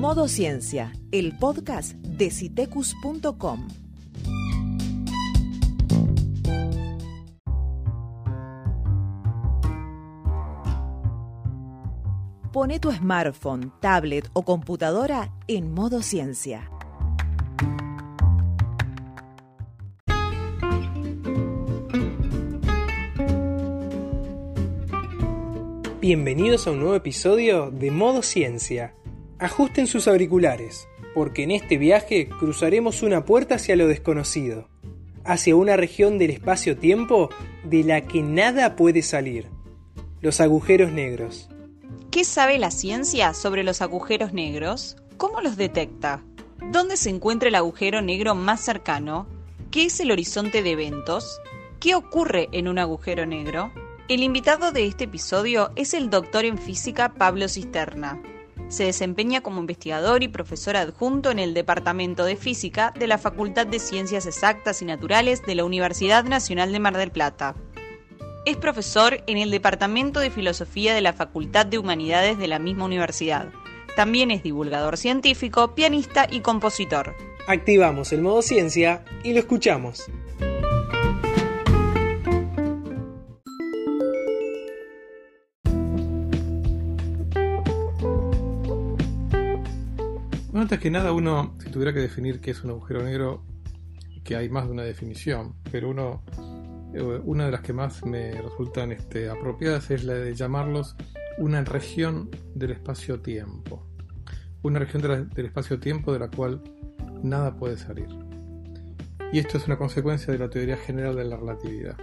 Modo Ciencia, el podcast de citecus.com. Pone tu smartphone, tablet o computadora en modo ciencia. Bienvenidos a un nuevo episodio de Modo Ciencia. Ajusten sus auriculares, porque en este viaje cruzaremos una puerta hacia lo desconocido, hacia una región del espacio-tiempo de la que nada puede salir, los agujeros negros. ¿Qué sabe la ciencia sobre los agujeros negros? ¿Cómo los detecta? ¿Dónde se encuentra el agujero negro más cercano? ¿Qué es el horizonte de eventos? ¿Qué ocurre en un agujero negro? El invitado de este episodio es el doctor en física Pablo Cisterna. Se desempeña como investigador y profesor adjunto en el Departamento de Física de la Facultad de Ciencias Exactas y Naturales de la Universidad Nacional de Mar del Plata. Es profesor en el Departamento de Filosofía de la Facultad de Humanidades de la misma universidad. También es divulgador científico, pianista y compositor. Activamos el modo ciencia y lo escuchamos. Antes que nada, uno, si tuviera que definir qué es un agujero negro, que hay más de una definición, pero uno, eh, una de las que más me resultan este, apropiadas es la de llamarlos una región del espacio-tiempo. Una región de la- del espacio-tiempo de la cual nada puede salir. Y esto es una consecuencia de la teoría general de la relatividad,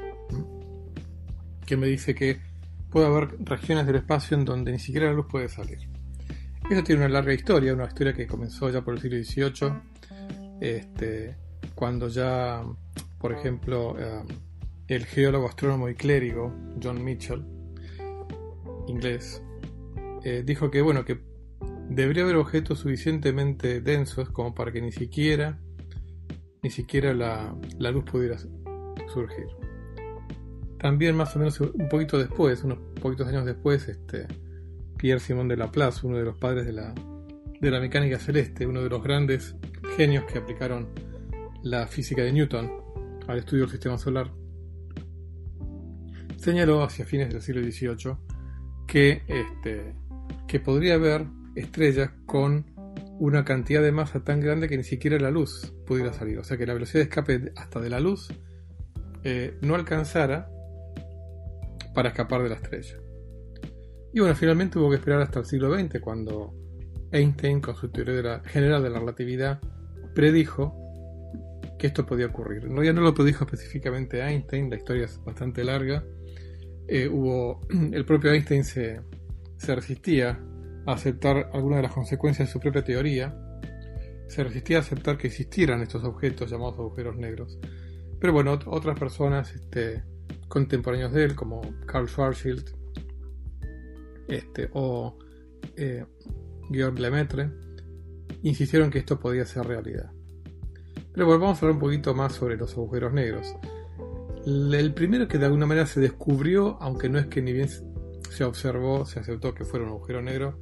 que me dice que puede haber regiones del espacio en donde ni siquiera la luz puede salir. Eso tiene una larga historia, una historia que comenzó ya por el siglo XVIII, este, cuando ya, por ejemplo, eh, el geólogo, astrónomo y clérigo John Mitchell, inglés, eh, dijo que bueno que debería haber objetos suficientemente densos como para que ni siquiera ni siquiera la, la luz pudiera surgir. También más o menos un poquito después, unos poquitos años después, este, Pierre Simon de Laplace, uno de los padres de la, de la mecánica celeste, uno de los grandes genios que aplicaron la física de Newton al estudio del sistema solar, señaló hacia fines del siglo XVIII que, este, que podría haber estrellas con una cantidad de masa tan grande que ni siquiera la luz pudiera salir. O sea que la velocidad de escape hasta de la luz eh, no alcanzara para escapar de la estrella. Y bueno, finalmente hubo que esperar hasta el siglo XX cuando Einstein, con su teoría de la- general de la relatividad, predijo que esto podía ocurrir. En realidad no lo predijo específicamente Einstein, la historia es bastante larga. Eh, hubo, el propio Einstein se, se resistía a aceptar algunas de las consecuencias de su propia teoría. Se resistía a aceptar que existieran estos objetos llamados agujeros negros. Pero bueno, ot- otras personas este, contemporáneos de él, como Carl Schwarzschild este, o eh, Lemaitre, insistieron que esto podía ser realidad. Pero bueno, vamos a hablar un poquito más sobre los agujeros negros. El primero que de alguna manera se descubrió, aunque no es que ni bien se observó, se aceptó que fuera un agujero negro,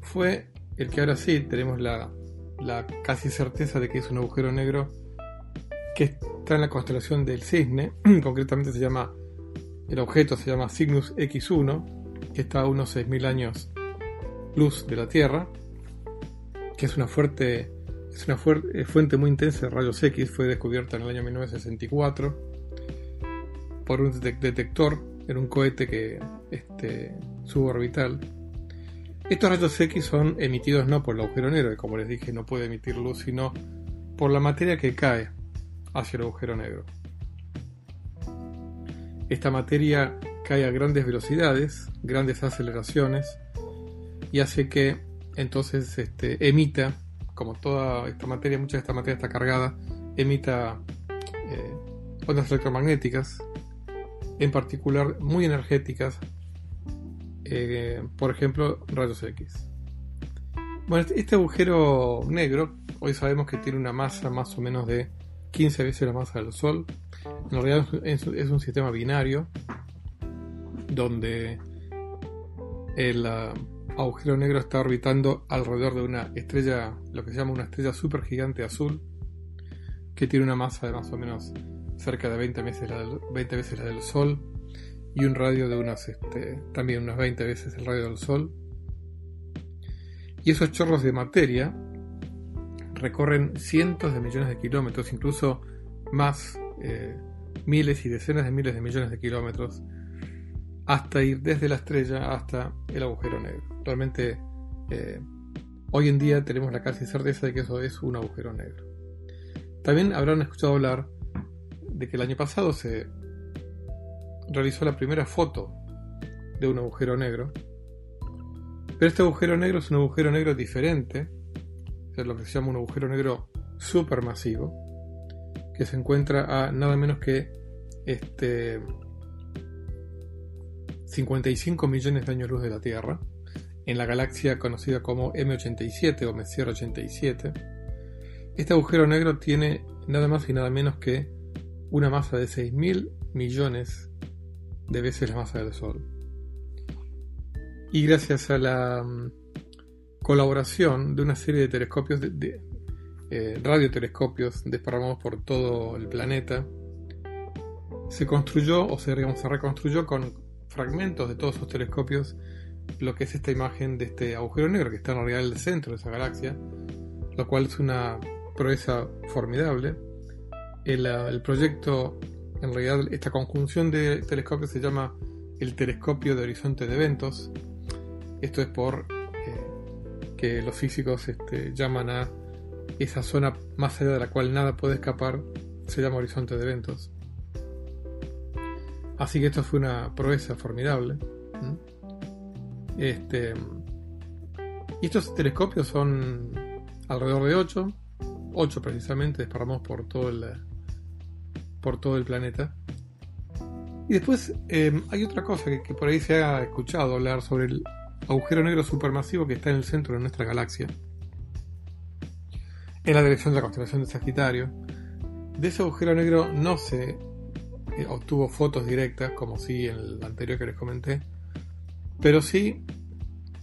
fue el que ahora sí tenemos la, la casi certeza de que es un agujero negro que está en la constelación del cisne, concretamente se llama, el objeto se llama Cygnus X1, que está a unos 6.000 años luz de la Tierra, que es una fuerte, es una eh, fuente muy intensa de rayos X, fue descubierta en el año 1964 por un detec- detector en un cohete que este, suborbital. Estos rayos X son emitidos no por el agujero negro, que como les dije no puede emitir luz, sino por la materia que cae hacia el agujero negro. Esta materia cae a grandes velocidades, grandes aceleraciones, y hace que entonces este, emita, como toda esta materia, mucha de esta materia está cargada, emita eh, ondas electromagnéticas, en particular muy energéticas, eh, por ejemplo, rayos X. Bueno, este- este agujero negro, hoy sabemos que tiene una masa más o menos de 15 veces la masa del Sol. En realidad es un- es un sistema binario donde el, ah, agujero negro está orbitando alrededor de una estrella, lo que se llama una estrella supergigante azul, que tiene una masa de más o menos cerca de 20 veces la del, 20 veces la del Sol y un radio de unas, este, también unas 20 veces el radio del Sol. Y esos chorros de materia recorren cientos de millones de kilómetros, incluso más, eh, miles y decenas de miles de millones de kilómetros, hasta ir desde la estrella hasta el agujero negro. Realmente, eh, hoy en día tenemos la casi certeza de que eso es un agujero negro. También habrán escuchado hablar de que el año pasado se realizó la primera foto de un agujero negro. Pero este agujero negro es un agujero negro diferente, es lo que se llama un agujero negro supermasivo, que se encuentra a nada menos que este 55 millones de años luz de la Tierra, en la galaxia conocida como M87 o Messier 87. Este agujero negro tiene nada más y nada menos que una masa de 6.000 millones de veces la masa del Sol. Y gracias a la mm, colaboración de una serie de telescopios, de, eh, radiotelescopios desparramados por todo el planeta, se construyó o se, se reconstruyó con fragmentos de todos esos telescopios lo que es esta imagen de este agujero negro que está en realidad en el centro de esa galaxia, lo cual es una proeza formidable. El, el proyecto en realidad, esta conjunción de telescopios se llama el telescopio de horizonte de eventos. Esto es por eh, que los físicos este, llaman a esa zona más allá de la cual nada puede escapar, se llama horizonte de eventos. Así que esto fue una proeza formidable. Este, y estos telescopios son alrededor de 8, 8 precisamente, desparramados por todo el, por todo el planeta. Y después eh, hay otra cosa que, por ahí se ha escuchado hablar sobre el agujero negro supermasivo que está en el centro de nuestra galaxia, en la dirección de la constelación de Sagitario. De ese agujero negro no se obtuvo fotos directas, como sí en el anterior que les comenté, pero sí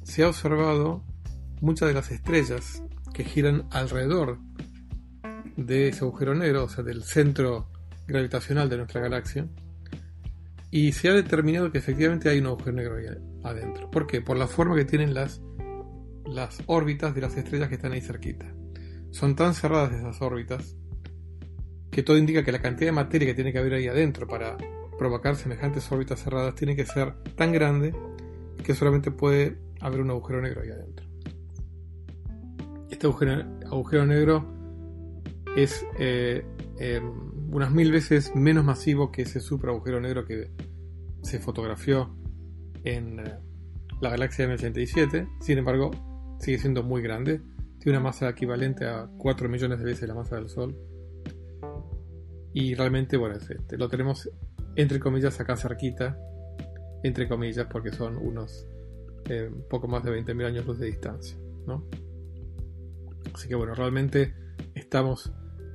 se ha observado muchas de las estrellas que giran alrededor de ese agujero negro, o sea, del centro gravitacional de nuestra galaxia y se ha determinado que efectivamente hay un agujero negro ahí adentro. ¿Por qué? Por la forma que tienen las, las órbitas de las estrellas que están ahí cerquita. Son tan cerradas esas órbitas que todo indica que la cantidad de materia que tiene que haber ahí adentro para provocar semejantes órbitas cerradas tiene que ser tan grande que solamente puede haber un agujero negro ahí adentro. Este agujero, negro es eh, em, unas mil veces menos masivo que ese super agujero negro que se fotografió en eh, la galaxia M87. Sin embargo, sigue siendo muy grande. Tiene una masa equivalente a 4 millones de veces la masa del Sol. Y realmente, bueno, este, lo tenemos entre comillas acá cerquita. Entre comillas, porque son unos eh, poco más de 20.000 años luz de distancia. ¿no? Así que bueno, realmente estamos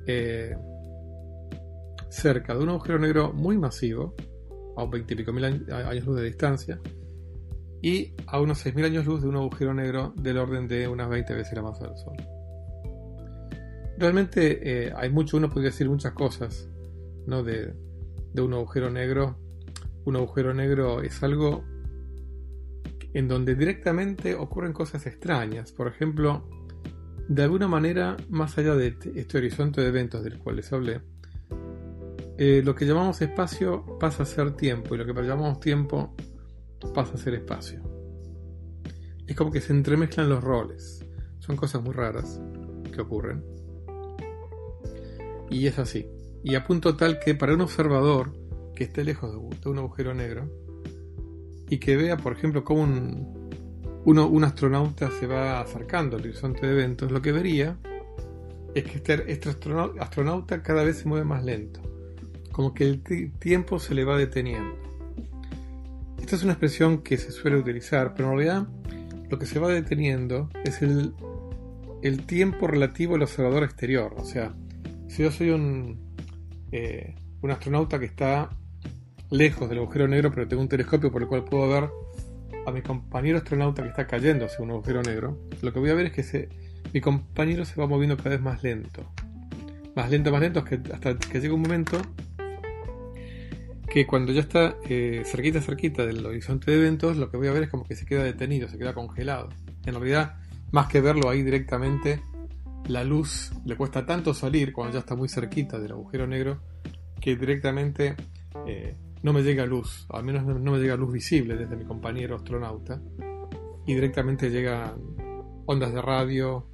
eh, cerca de un agujero negro muy masivo, a un 20 y pico mil años luz de distancia, y a unos 6.000 años luz de un agujero negro del orden de unas 20 veces la masa del Sol. Realmente eh, hay mucho, uno podría decir muchas cosas de un agujero negro. Un agujero negro es algo en donde directamente ocurren cosas extrañas. Por ejemplo, de alguna manera, más allá de este, este horizonte de eventos del cual les hablé, eh, lo que llamamos espacio pasa a ser tiempo y lo que llamamos tiempo pasa a ser espacio. Es como que se entremezclan los roles. Son cosas muy raras que ocurren. Y es así. Y a punto tal que para un observador que esté lejos de un agujero negro y que vea, por ejemplo, cómo un, un astronauta se va acercando al horizonte de eventos, lo que vería es que este, este astronauta cada vez se mueve más lento como que el tiempo se le va deteniendo. Esta es una expresión que se suele utilizar, pero en realidad lo que se va deteniendo es el, el tiempo relativo al observador exterior. O sea, si yo soy un, eh, un astronauta que está lejos del agujero negro, pero tengo un telescopio por el cual puedo ver a mi compañero astronauta que está cayendo hacia un agujero negro, lo que voy a ver es que se, mi compañero se va moviendo cada vez más lento. Más lento, más lento, hasta que llega un momento que cuando ya está eh, cerquita, cerquita del horizonte de eventos, lo que voy a ver es como que se queda detenido, se queda congelado. En realidad, más que verlo ahí directamente, la luz le cuesta tanto salir cuando ya está muy cerquita del agujero negro que directamente eh, no me llega luz, al menos no, me llega luz visible desde mi compañero astronauta y directamente llegan ondas de radio,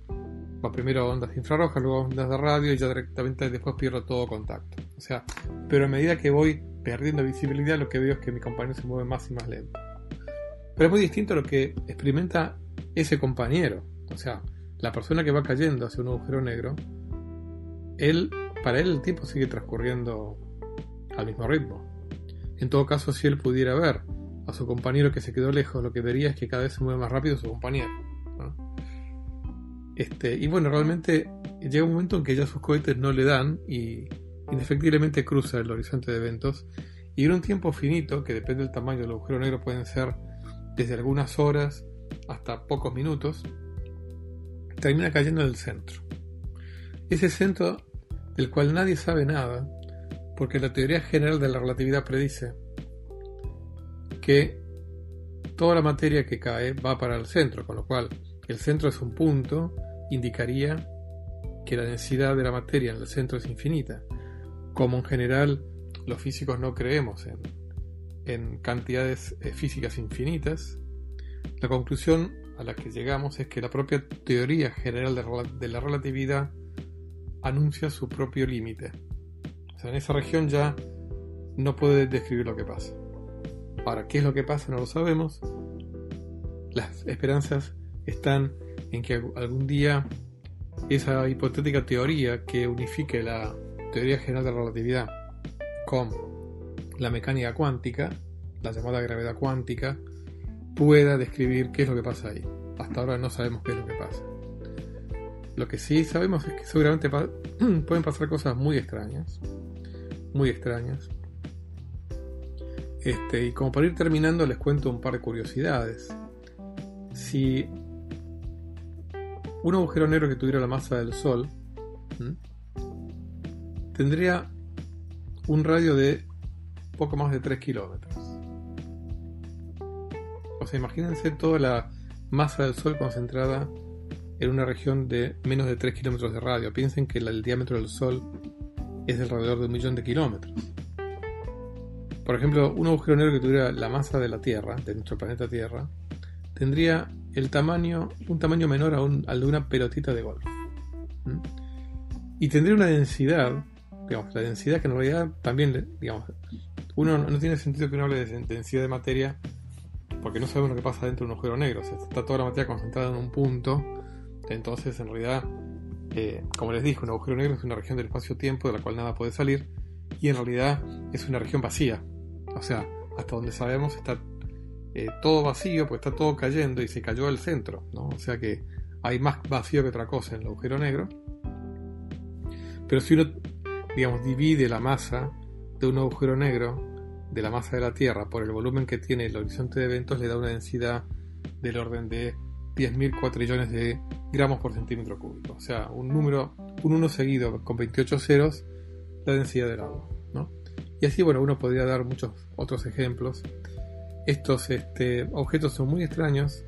primero ondas infrarrojas, luego ondas de radio y ya directamente después pierdo todo contacto. O sea, pero a medida que voy perdiendo visibilidad lo que veo es que mi compañero se mueve más y más lento. Pero es muy distinto a lo que experimenta ese compañero. O sea, la persona que va cayendo hacia un agujero negro, él, para él el tiempo sigue transcurriendo al mismo ritmo. En todo caso, si él pudiera ver a su compañero que se quedó lejos, lo que vería es que cada vez se mueve más rápido su compañero. Este, y bueno, realmente llega un momento en que ya sus cohetes no le dan y indefectiblemente cruza el horizonte de eventos y en un tiempo finito, que depende del tamaño del agujero negro, pueden ser desde algunas horas hasta pocos minutos, termina cayendo en el centro. Ese centro del cual nadie sabe nada, porque la teoría general de la relatividad predice que toda la materia que cae va para el centro, con lo cual el centro es un punto, indicaría que la densidad de la materia en el centro es infinita. Como en general los físicos no creemos en, en cantidades eh, físicas infinitas, la conclusión a la que llegamos es que la propia teoría general de la relatividad anuncia su propio límite. O sea, en esa región ya no puede describir lo que pasa. Ahora, ¿qué es lo que pasa? No lo sabemos. Las esperanzas están en que algún día esa hipotética teoría que unifique la teoría general de la relatividad con la mecánica cuántica, la llamada gravedad cuántica, pueda describir qué es lo que pasa ahí. Hasta ahora no sabemos qué es lo que pasa. Lo que sí sabemos es que seguramente pueden pasar cosas muy extrañas. Muy extrañas. Este, y como para ir terminando les cuento un par de curiosidades. Si un agujero negro que tuviera la masa del Sol tendría un radio de poco más de 3 kilómetros. O sea, imagínense toda la masa del Sol concentrada en una región de menos de 3 kilómetros de radio. Piensen que el diámetro del Sol es de alrededor de un millón de kilómetros. Por ejemplo, un agujero negro que tuviera la masa de la Tierra, de nuestro planeta Tierra, tendría el tamaño, un tamaño menor al de una pelotita de golf. ¿Mm? Y tendría una densidad, digamos, la densidad que en realidad también, digamos, uno no tiene sentido que uno hable de densidad de materia porque no sabemos lo que pasa dentro de un agujero negro. está toda la materia concentrada en un punto. Entonces, en realidad, eh, como les dije, un agujero negro es una región del espacio-tiempo de la cual nada puede salir. Y en realidad es una región vacía. O sea, hasta donde sabemos está eh, todo vacío, pues está todo cayendo y se cayó al centro. O sea que hay más vacío que otra cosa en el agujero negro. Pero si uno, digamos, divide la masa de un agujero negro de la masa de la Tierra por el volumen que tiene el horizonte de eventos le da una densidad del orden de 10.000 cuatrillones de gramos por centímetro cúbico. O sea, un número, un 1 seguido con 28 ceros, la densidad del agua. ¿no? Y así, bueno, uno podría dar muchos otros ejemplos. Estos este, objetos son muy extraños.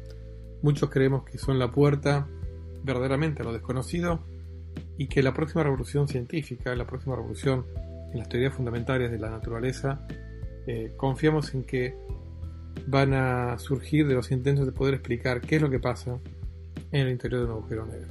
Muchos creemos que son la puerta verdaderamente a lo desconocido y que la próxima revolución científica, la próxima revolución en las teorías fundamentales de la naturaleza, eh, confiamos en que van a surgir de los intentos de poder explicar qué es lo que pasa en el interior de un agujero negro.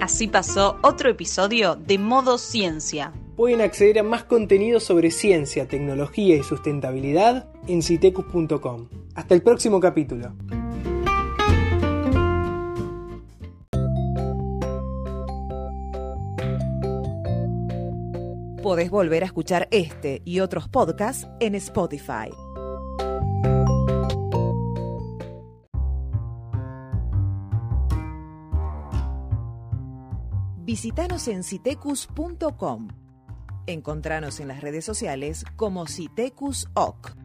Así pasó otro episodio de Modo Ciencia. Pueden acceder a más contenido sobre ciencia, tecnología y sustentabilidad en citecus.com. Hasta el próximo capítulo. Podés volver a escuchar este y otros podcasts en Spotify. Visítanos en citecus.com. Encontranos en las redes sociales como Citecus OC.